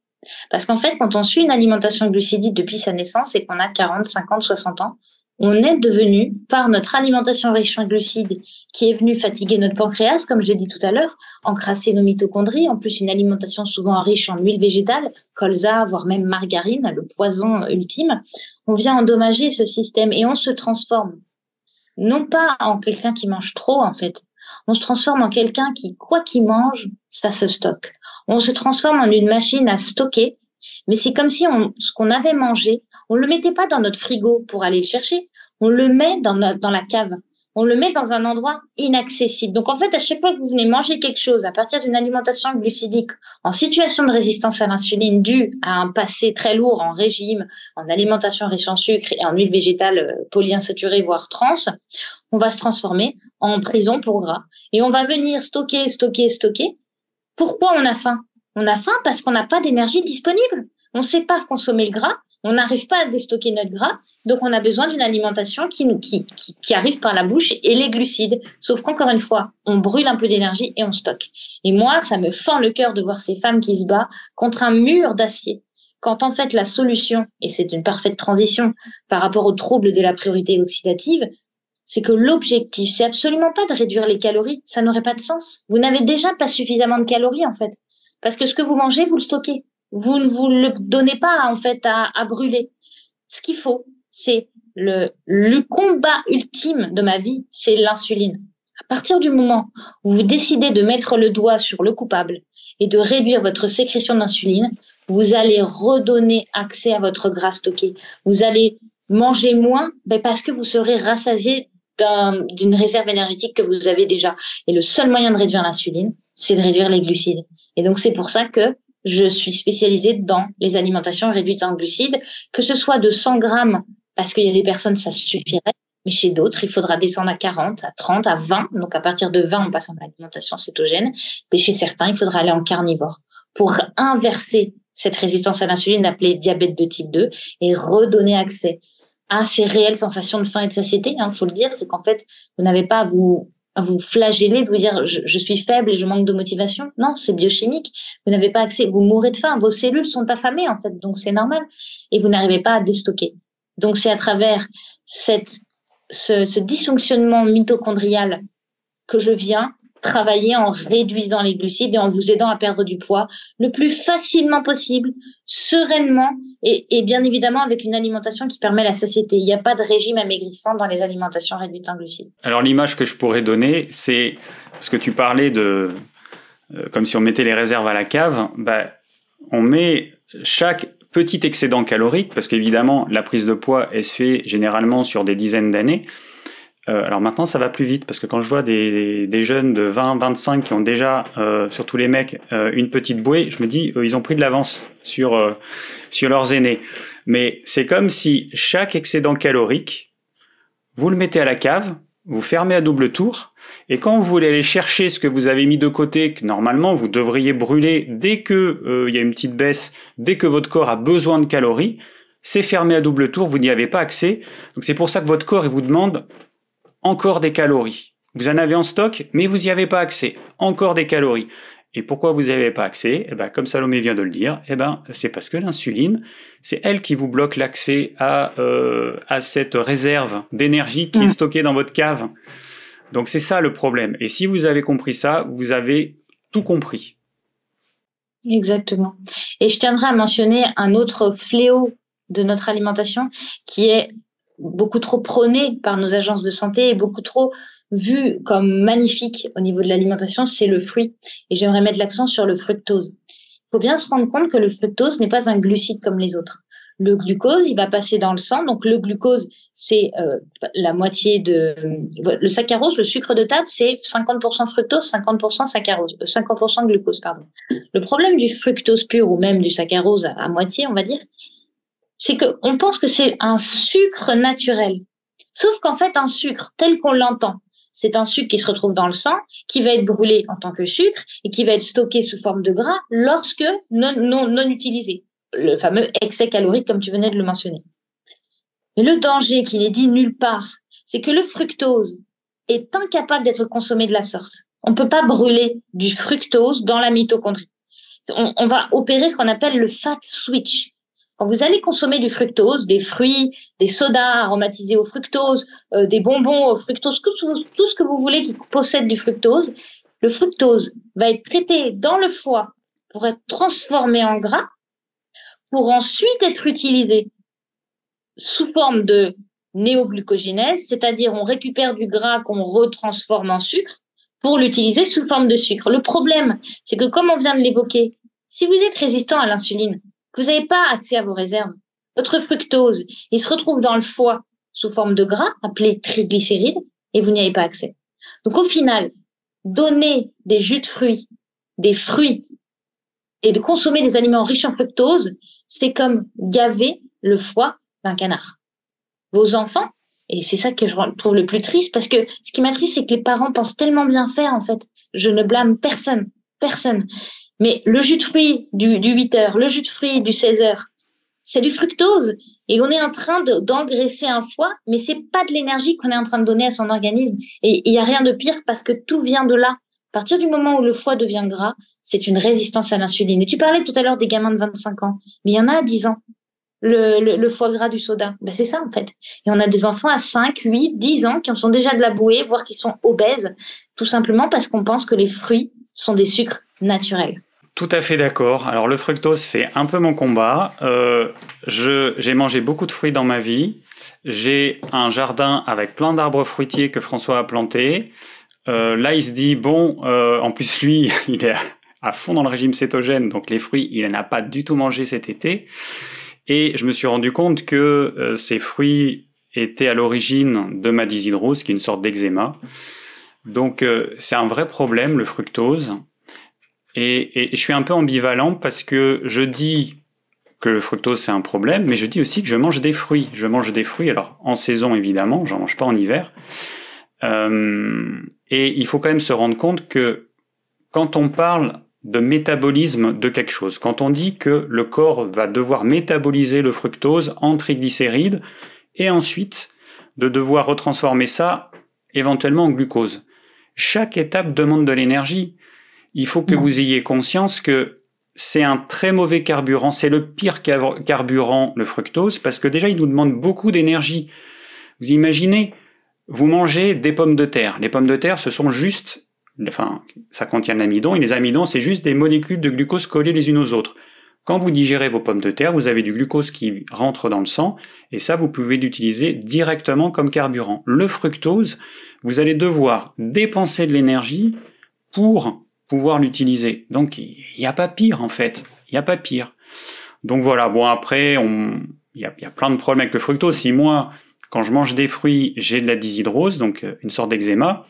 Parce qu'en fait, quand on suit une alimentation glucidique depuis sa naissance et qu'on a 40, 50, 60 ans, on est devenu, par notre alimentation riche en glucides, qui est venue fatiguer notre pancréas, comme je l'ai dit tout à l'heure, encrasser nos mitochondries, en plus une alimentation souvent riche en huile végétale, colza, voire même margarine, le poison ultime, on vient endommager ce système et on se transforme. Non pas en quelqu'un qui mange trop, en fait. On se transforme en quelqu'un qui, quoi qu'il mange, ça se stocke. On se transforme en une machine à stocker mais c'est comme si on, ce qu'on avait mangé, on le mettait pas dans notre frigo pour aller le chercher, on le met dans, dans la cave. On le met dans un endroit inaccessible. Donc en fait, à chaque fois que vous venez manger quelque chose à partir d'une alimentation glucidique en situation de résistance à l'insuline due à un passé très lourd en régime, en alimentation riche en sucre et en huile végétale euh, polyinsaturée voire trans, on va se transformer en prison pour gras et on va venir stocker, stocker, stocker. Pourquoi on a faim? On a faim parce qu'on n'a pas d'énergie disponible. On ne sait pas consommer le gras, on n'arrive pas à déstocker notre gras, donc on a besoin d'une alimentation qui, arrive par la bouche et les glucides. Sauf qu'encore une fois, on brûle un peu d'énergie et on stocke. Et moi, ça me fend le cœur de voir ces femmes qui se battent contre un mur d'acier. Quand en fait la solution, et c'est une parfaite transition par rapport aux troubles de la priorité oxydative, c'est que l'objectif, c'est absolument pas de réduire les calories, ça n'aurait pas de sens. Vous n'avez déjà pas suffisamment de calories en fait, parce que ce que vous mangez, vous le stockez. Vous ne vous le donnez pas en fait à, à brûler. Ce qu'il faut, c'est le, le combat ultime de ma vie, c'est l'insuline. À partir du moment où vous décidez de mettre le doigt sur le coupable et de réduire votre sécrétion d'insuline, vous allez redonner accès à votre gras stocké. Vous allez manger moins ben parce que vous serez rassasié d'une réserve énergétique que vous avez déjà. Et le seul moyen de réduire l'insuline, c'est de réduire les glucides. Et donc c'est pour ça que je suis spécialisée dans les alimentations réduites en glucides, que ce soit de 100 grammes, parce qu'il y a des personnes, ça suffirait, mais chez d'autres, il faudra descendre à 40, à 30, à 20. Donc, à partir de 20, on passe en alimentation cétogène. Et chez certains, il faudra aller en carnivore pour inverser cette résistance à l'insuline appelée diabète de type 2 et redonner accès à ces réelles sensations de faim et de satiété. Il hein, faut le dire, c'est qu'en fait, vous n'avez pas à vous vous flageller, vous dire je, suis faible et je manque de motivation. Non, c'est biochimique. Vous n'avez pas accès, vous mourrez de faim. Vos cellules sont affamées en fait, donc c'est normal. Et vous n'arrivez pas à déstocker. Donc c'est à travers cette, ce, ce dysfonctionnement mitochondrial que je viens travailler en réduisant les glucides et en vous aidant à perdre du poids le plus facilement possible, sereinement et, bien évidemment avec une alimentation qui permet la satiété. Il n'y a pas de régime amaigrissant dans les alimentations réduites en glucides. Alors l'image que je pourrais donner, c'est parce que tu parlais de euh, comme si on mettait les réserves à la cave, bah, on met chaque petit excédent calorique, parce qu'évidemment la prise de poids elle se fait généralement sur des dizaines d'années, Euh, alors maintenant, ça va plus vite parce que quand je vois des, des jeunes de 20, 25 qui ont déjà, euh, surtout les mecs, euh, une petite bouée, je me dis, ils ont pris de l'avance sur, sur leurs aînés. Mais c'est comme si chaque excédent calorique, vous le mettez à la cave, vous fermez à double tour, et quand vous voulez aller chercher ce que vous avez mis de côté, que normalement vous devriez brûler dès que il y a une petite baisse, dès que votre corps a besoin de calories, c'est fermé à double tour, vous n'y avez pas accès. Donc c'est pour ça que votre corps il vous demande encore des calories. Vous en avez en stock, mais vous n'y avez pas accès. Encore des calories. Et pourquoi vous n'y avez pas accès? Eh ben, Comme Salomé vient de le dire, eh ben, c'est parce que l'insuline, c'est elle qui vous bloque l'accès à, euh, à cette réserve d'énergie qui est mm. stockée dans votre cave. Donc c'est ça le problème. Et si vous avez compris ça, vous avez tout compris. Exactement. Et je tiendrai à mentionner un autre fléau de notre alimentation qui est beaucoup trop prôné par nos agences de santé et beaucoup trop vu comme magnifique au niveau de l'alimentation, c'est le fruit. Et j'aimerais mettre l'accent sur le fructose. Il faut bien se rendre compte que le fructose n'est pas un glucide comme les autres. Le glucose, il va passer dans le sang. Donc le glucose, c'est euh, la moitié de le saccharose, le sucre de table, c'est 50% fructose, 50% saccharose, 50% euh, glucose, pardon. Le problème du fructose pur ou même du saccharose à moitié, on va dire, c'est qu'on pense que c'est un sucre naturel. Sauf qu'en fait, un sucre tel qu'on l'entend, c'est un sucre qui se retrouve dans le sang, qui va être brûlé en tant que sucre et qui va être stocké sous forme de gras lorsque non, non, utilisé. Le fameux excès calorique, comme tu venais de le mentionner. Mais le danger qui n'est dit nulle part, c'est que le fructose est incapable d'être consommé de la sorte. On ne peut pas brûler du fructose dans la mitochondrie. On, on va opérer ce qu'on appelle le fat switch. Quand vous allez consommer du fructose, des fruits, des sodas aromatisés au fructose, euh, des bonbons au fructose, tout, ce que vous voulez qui possède du fructose, le fructose va être traité dans le foie pour être transformé en gras, pour ensuite être utilisé sous forme de néoglucogénèse, c'est-à-dire on récupère du gras qu'on retransforme en sucre pour l'utiliser sous forme de sucre. Le problème, c'est que comme on vient de l'évoquer, si vous êtes résistant à l'insuline, vous n'avez pas accès à vos réserves. Votre fructose, il se retrouve dans le foie sous forme de gras, appelé triglycérides, et vous n'y avez pas accès. Donc au final, donner des jus de fruits, des fruits, et de consommer des aliments riches en fructose, c'est comme gaver le foie d'un canard. Vos enfants, et c'est ça que je trouve le plus triste, parce que ce qui m'attriste, c'est que les parents pensent tellement bien faire, en fait. Je ne blâme personne, personne. Mais le jus de fruits du, du 8 heures, le jus de fruits du 16 heures, c'est du fructose. Et on est en train d'engraisser un foie, mais c'est pas de l'énergie qu'on est en train de donner à son organisme. Et il y a rien de pire parce que tout vient de là. À partir du moment où le foie devient gras, c'est une résistance à l'insuline. Et tu parlais tout à l'heure des gamins de 25 ans, mais il y en a à 10 ans. Le, le, foie gras du soda, ben c'est ça en fait. Et on a des enfants à 5, 8, 10 ans qui en sont déjà de la bouée, voire qui sont obèses, tout simplement parce qu'on pense que les fruits sont des sucres naturels. Tout à fait d'accord. Alors le fructose, c'est un peu mon combat. Euh, j'ai mangé beaucoup de fruits dans ma vie. J'ai un jardin avec plein d'arbres fruitiers que François a plantés. Euh, là, il se dit, bon, euh, en plus lui, [laughs] il est à fond dans le régime cétogène, donc les fruits, il n'en a pas du tout mangé cet été. Et je me suis rendu compte que euh, ces fruits étaient à l'origine de ma dyshydrose, qui est une sorte d'eczéma. Donc euh, c'est un vrai problème, le fructose. Et, je suis un peu ambivalent parce que je dis que le fructose c'est un problème, mais je dis aussi que je mange des fruits. Je mange des fruits, alors en saison évidemment, j'en mange pas en hiver. Euh, et il faut quand même se rendre compte que quand on parle de métabolisme de quelque chose, quand on dit que le corps va devoir métaboliser le fructose en triglycérides et ensuite de devoir retransformer ça éventuellement en glucose. Chaque étape demande de l'énergie il faut que vous ayez conscience que c'est un très mauvais carburant, c'est le pire carburant, le fructose, parce que déjà, il nous demande beaucoup d'énergie. Vous imaginez, vous mangez des pommes de terre. Les pommes de terre, ce sont juste, enfin, ça contient l'amidon, et les amidons, c'est juste des molécules de glucose collées les unes aux autres. Quand vous digérez vos pommes de terre, vous avez du glucose qui rentre dans le sang, et ça, vous pouvez l'utiliser directement comme carburant. Le fructose, vous allez devoir dépenser de l'énergie pour pouvoir l'utiliser. Donc il n'y a pas pire en fait, il n'y a pas pire. Donc voilà, bon après, on... il, y a, plein de problèmes avec le fructose. Si moi, quand je mange des fruits, j'ai de la dyshydrose, donc euh, une sorte d'eczéma,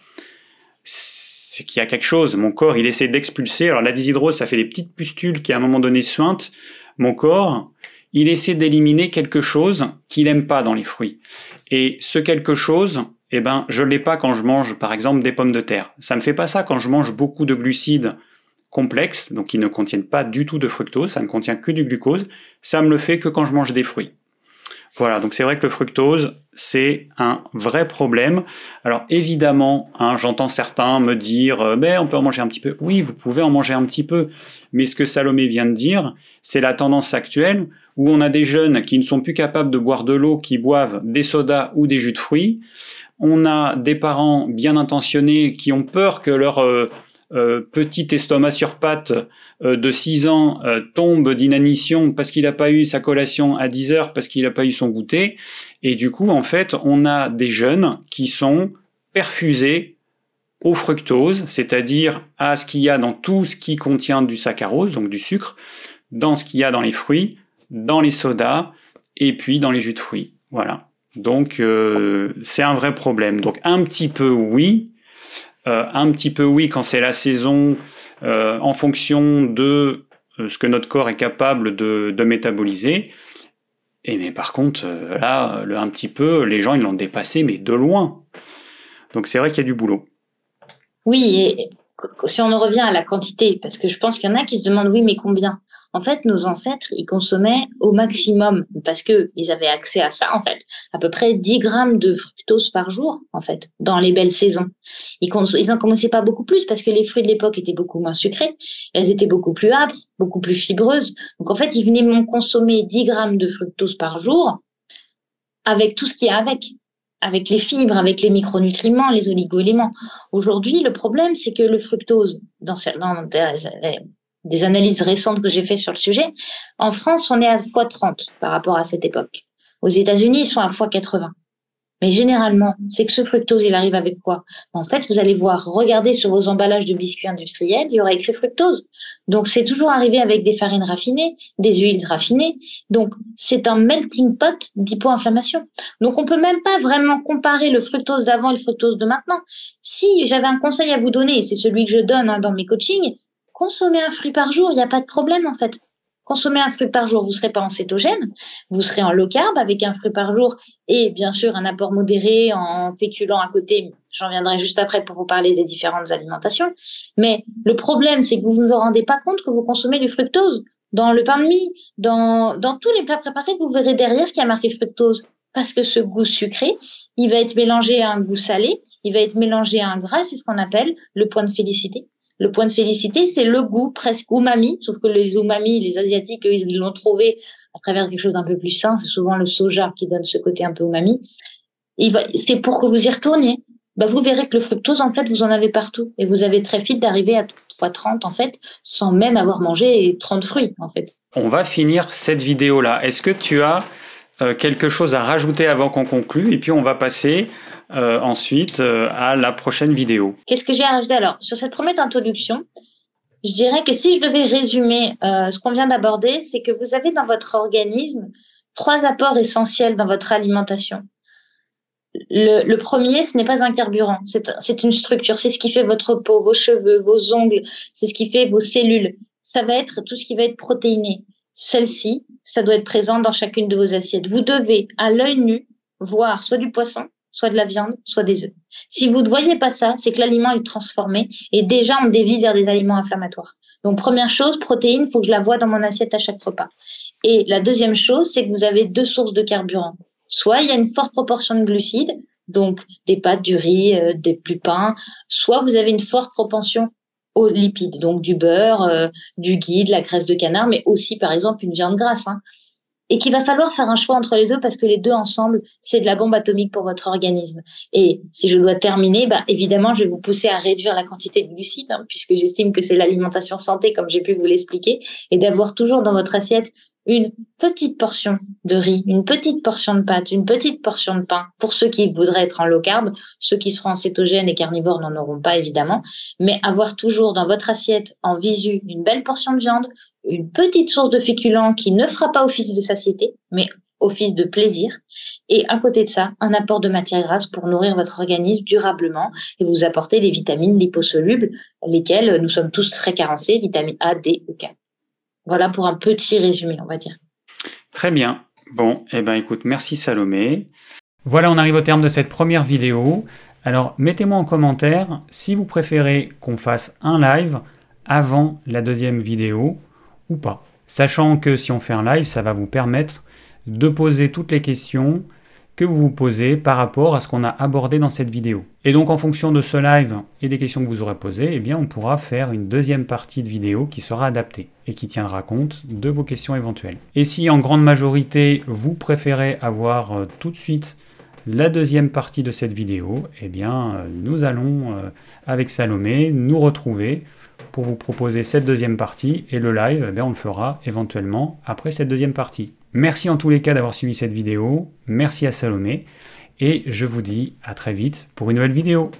c'est qu'il y a quelque chose. Mon corps, il essaie d'expulser. Alors la dyshydrose, ça fait des petites pustules qui à un moment donné suintent. Mon corps, il essaie d'éliminer quelque chose qu'il aime pas dans les fruits. Et ce quelque chose, eh ben, je l'ai pas quand je mange, par exemple, des pommes de terre. Ça me fait pas ça quand je mange beaucoup de glucides complexes, donc qui ne contiennent pas du tout de fructose, ça ne contient que du glucose. Ça me le fait que quand je mange des fruits. Voilà, donc c'est vrai que le fructose, c'est un vrai problème. Alors évidemment, hein, j'entends certains me dire, euh, mais on peut en manger un petit peu. Oui, vous pouvez en manger un petit peu, mais ce que Salomé vient de dire, c'est la tendance actuelle où on a des jeunes qui ne sont plus capables de boire de l'eau, qui boivent des sodas ou des jus de fruits. On a des parents bien intentionnés qui ont peur que leur euh, euh, petit estomac sur pattes euh, de 6 ans tombe d'inanition parce qu'il n'a pas eu sa collation à 10 heures, parce qu'il n'a pas eu son goûter. Et du coup, en fait, on a des jeunes qui sont perfusés au fructose, c'est-à-dire à ce qu'il y a dans tout ce qui contient du saccharose, donc du sucre, dans ce qu'il y a dans les fruits, dans les sodas et puis dans les jus de fruits. Voilà. Donc c'est un vrai problème. Donc un petit peu oui, euh, un petit peu oui quand c'est la saison, euh, en fonction de euh, ce que notre corps est capable de, de métaboliser. Et mais par contre, là, le un petit peu, les gens ils l'ont dépassé, mais de loin. Donc c'est vrai qu'il y a du boulot. Oui, et si on en revient à la quantité, parce que je pense qu'il y en a qui se demandent oui, mais combien? En fait, nos ancêtres, ils consommaient au maximum, parce que ils avaient accès à ça, en fait, à peu près 10 grammes de fructose par jour, en fait, dans les belles saisons. Ils, ils en commençaient pas beaucoup plus parce que les fruits de l'époque étaient beaucoup moins sucrés, elles étaient beaucoup plus âpres, beaucoup plus fibreuses. Donc, en fait, ils venaient consommer 10 grammes de fructose par jour avec tout ce qui est avec avec les fibres, avec les micronutriments, les oligoéléments. Aujourd'hui, le problème, c'est que le fructose, dans, dans, des analyses récentes que j'ai fait sur le sujet, en France, on est à x30 par rapport à cette époque. Aux États-Unis, ils sont à x80. Mais généralement, c'est que ce fructose, il arrive avec quoi? En fait, vous allez voir, regardez sur vos emballages de biscuits industriels, il y aura écrit fructose. Donc, c'est toujours arrivé avec des farines raffinées, des huiles raffinées. Donc, c'est un melting pot d'hypoinflammation. Donc, on peut même pas vraiment comparer le fructose d'avant et le fructose de maintenant. Si j'avais un conseil à vous donner, et c'est celui que je donne hein, dans mes coachings, consommer un fruit par jour, il n'y a pas de problème en fait. Consommer un fruit par jour, vous ne serez pas en cétogène, vous serez en low carb avec un fruit par jour et bien sûr un apport modéré en féculents à côté. J'en viendrai juste après pour vous parler des différentes alimentations. Mais le problème, c'est que vous ne vous rendez pas compte que vous consommez du fructose dans le pain de mie, dans, dans tous les plats préparés que vous verrez derrière qui a marqué fructose. Parce que ce goût sucré, il va être mélangé à un goût salé, il va être mélangé à un gras, c'est ce qu'on appelle le point de félicité. Le point de félicité, c'est le goût presque umami, sauf que les umami, les asiatiques, ils l'ont trouvé à travers quelque chose d'un peu plus sain. C'est souvent le soja qui donne ce côté un peu umami. C'est pour que vous y retourniez. Bah, vous verrez que le fructose, en fait, vous en avez partout. Et vous avez très vite d'arriver à fois 30, en fait, sans même avoir mangé 30 fruits, en fait. On va finir cette vidéo-là. Est-ce que tu as euh, quelque chose à rajouter avant qu'on conclue? Et puis, on va passer euh, ensuite euh, à la prochaine vidéo. Qu'est-ce que j'ai à rajouter alors? Sur cette première introduction, je dirais que si je devais résumer euh, ce qu'on vient d'aborder, c'est que vous avez dans votre organisme trois apports essentiels dans votre alimentation. Le, le premier, ce n'est pas un carburant, c'est une structure, c'est ce qui fait votre peau, vos cheveux, vos ongles, c'est ce qui fait vos cellules. Ça va être tout ce qui va être protéiné. Celle-ci, ça doit être présent dans chacune de vos assiettes. Vous devez, à l'œil nu, voir soit du poisson, soit de la viande, soit des œufs. Si vous ne voyez pas ça, c'est que l'aliment est transformé et déjà on dévie vers des aliments inflammatoires. Donc première chose, protéines, faut que je la vois dans mon assiette à chaque repas. Et la deuxième chose, c'est que vous avez deux sources de carburant. Soit il y a une forte proportion de glucides, donc des pâtes, du riz, euh, des, du pain, soit vous avez une forte propension aux lipides, donc du beurre, euh, du ghee, de la graisse de canard, mais aussi par exemple une viande grasse. Hein et qu'il va falloir faire un choix entre les deux parce que les deux ensemble, c'est de la bombe atomique pour votre organisme. Et si je dois terminer, bah, évidemment, je vais vous pousser à réduire la quantité de glucides, hein, puisque j'estime que c'est l'alimentation santé, comme j'ai pu vous l'expliquer, et d'avoir toujours dans votre assiette une petite portion de riz, une petite portion de pâtes, une petite portion de pain pour ceux qui voudraient être en low carb. Ceux qui seront en cétogène et carnivores n'en auront pas évidemment, mais avoir toujours dans votre assiette en visu une belle portion de viande, une petite source de féculents qui ne fera pas office de satiété, mais office de plaisir. Et à côté de ça, un apport de matière grasse pour nourrir votre organisme durablement et vous apporter les vitamines liposolubles, lesquelles nous sommes tous très carencés, vitamines A, D ou K. Voilà pour un petit résumé, on va dire. Très bien. Bon, eh ben écoute, merci Salomé. Voilà, on arrive au terme de cette première vidéo. Alors, mettez-moi en commentaire si vous préférez qu'on fasse un live avant la deuxième vidéo ou pas. Sachant que si on fait un live, ça va vous permettre de poser toutes les questions que vous vous posez par rapport à ce qu'on a abordé dans cette vidéo. Et donc en fonction de ce live et des questions que vous aurez posées, eh bien on pourra faire une deuxième partie de vidéo qui sera adaptée et qui tiendra compte de vos questions éventuelles. Et si en grande majorité vous préférez avoir euh, tout de suite la deuxième partie de cette vidéo, eh bien euh, nous allons euh, avec Salomé nous retrouver pour vous proposer cette deuxième partie et le live, eh on le fera éventuellement après cette deuxième partie. Merci en tous les cas d'avoir suivi cette vidéo, merci à Salomé, et je vous dis à très vite pour une nouvelle vidéo.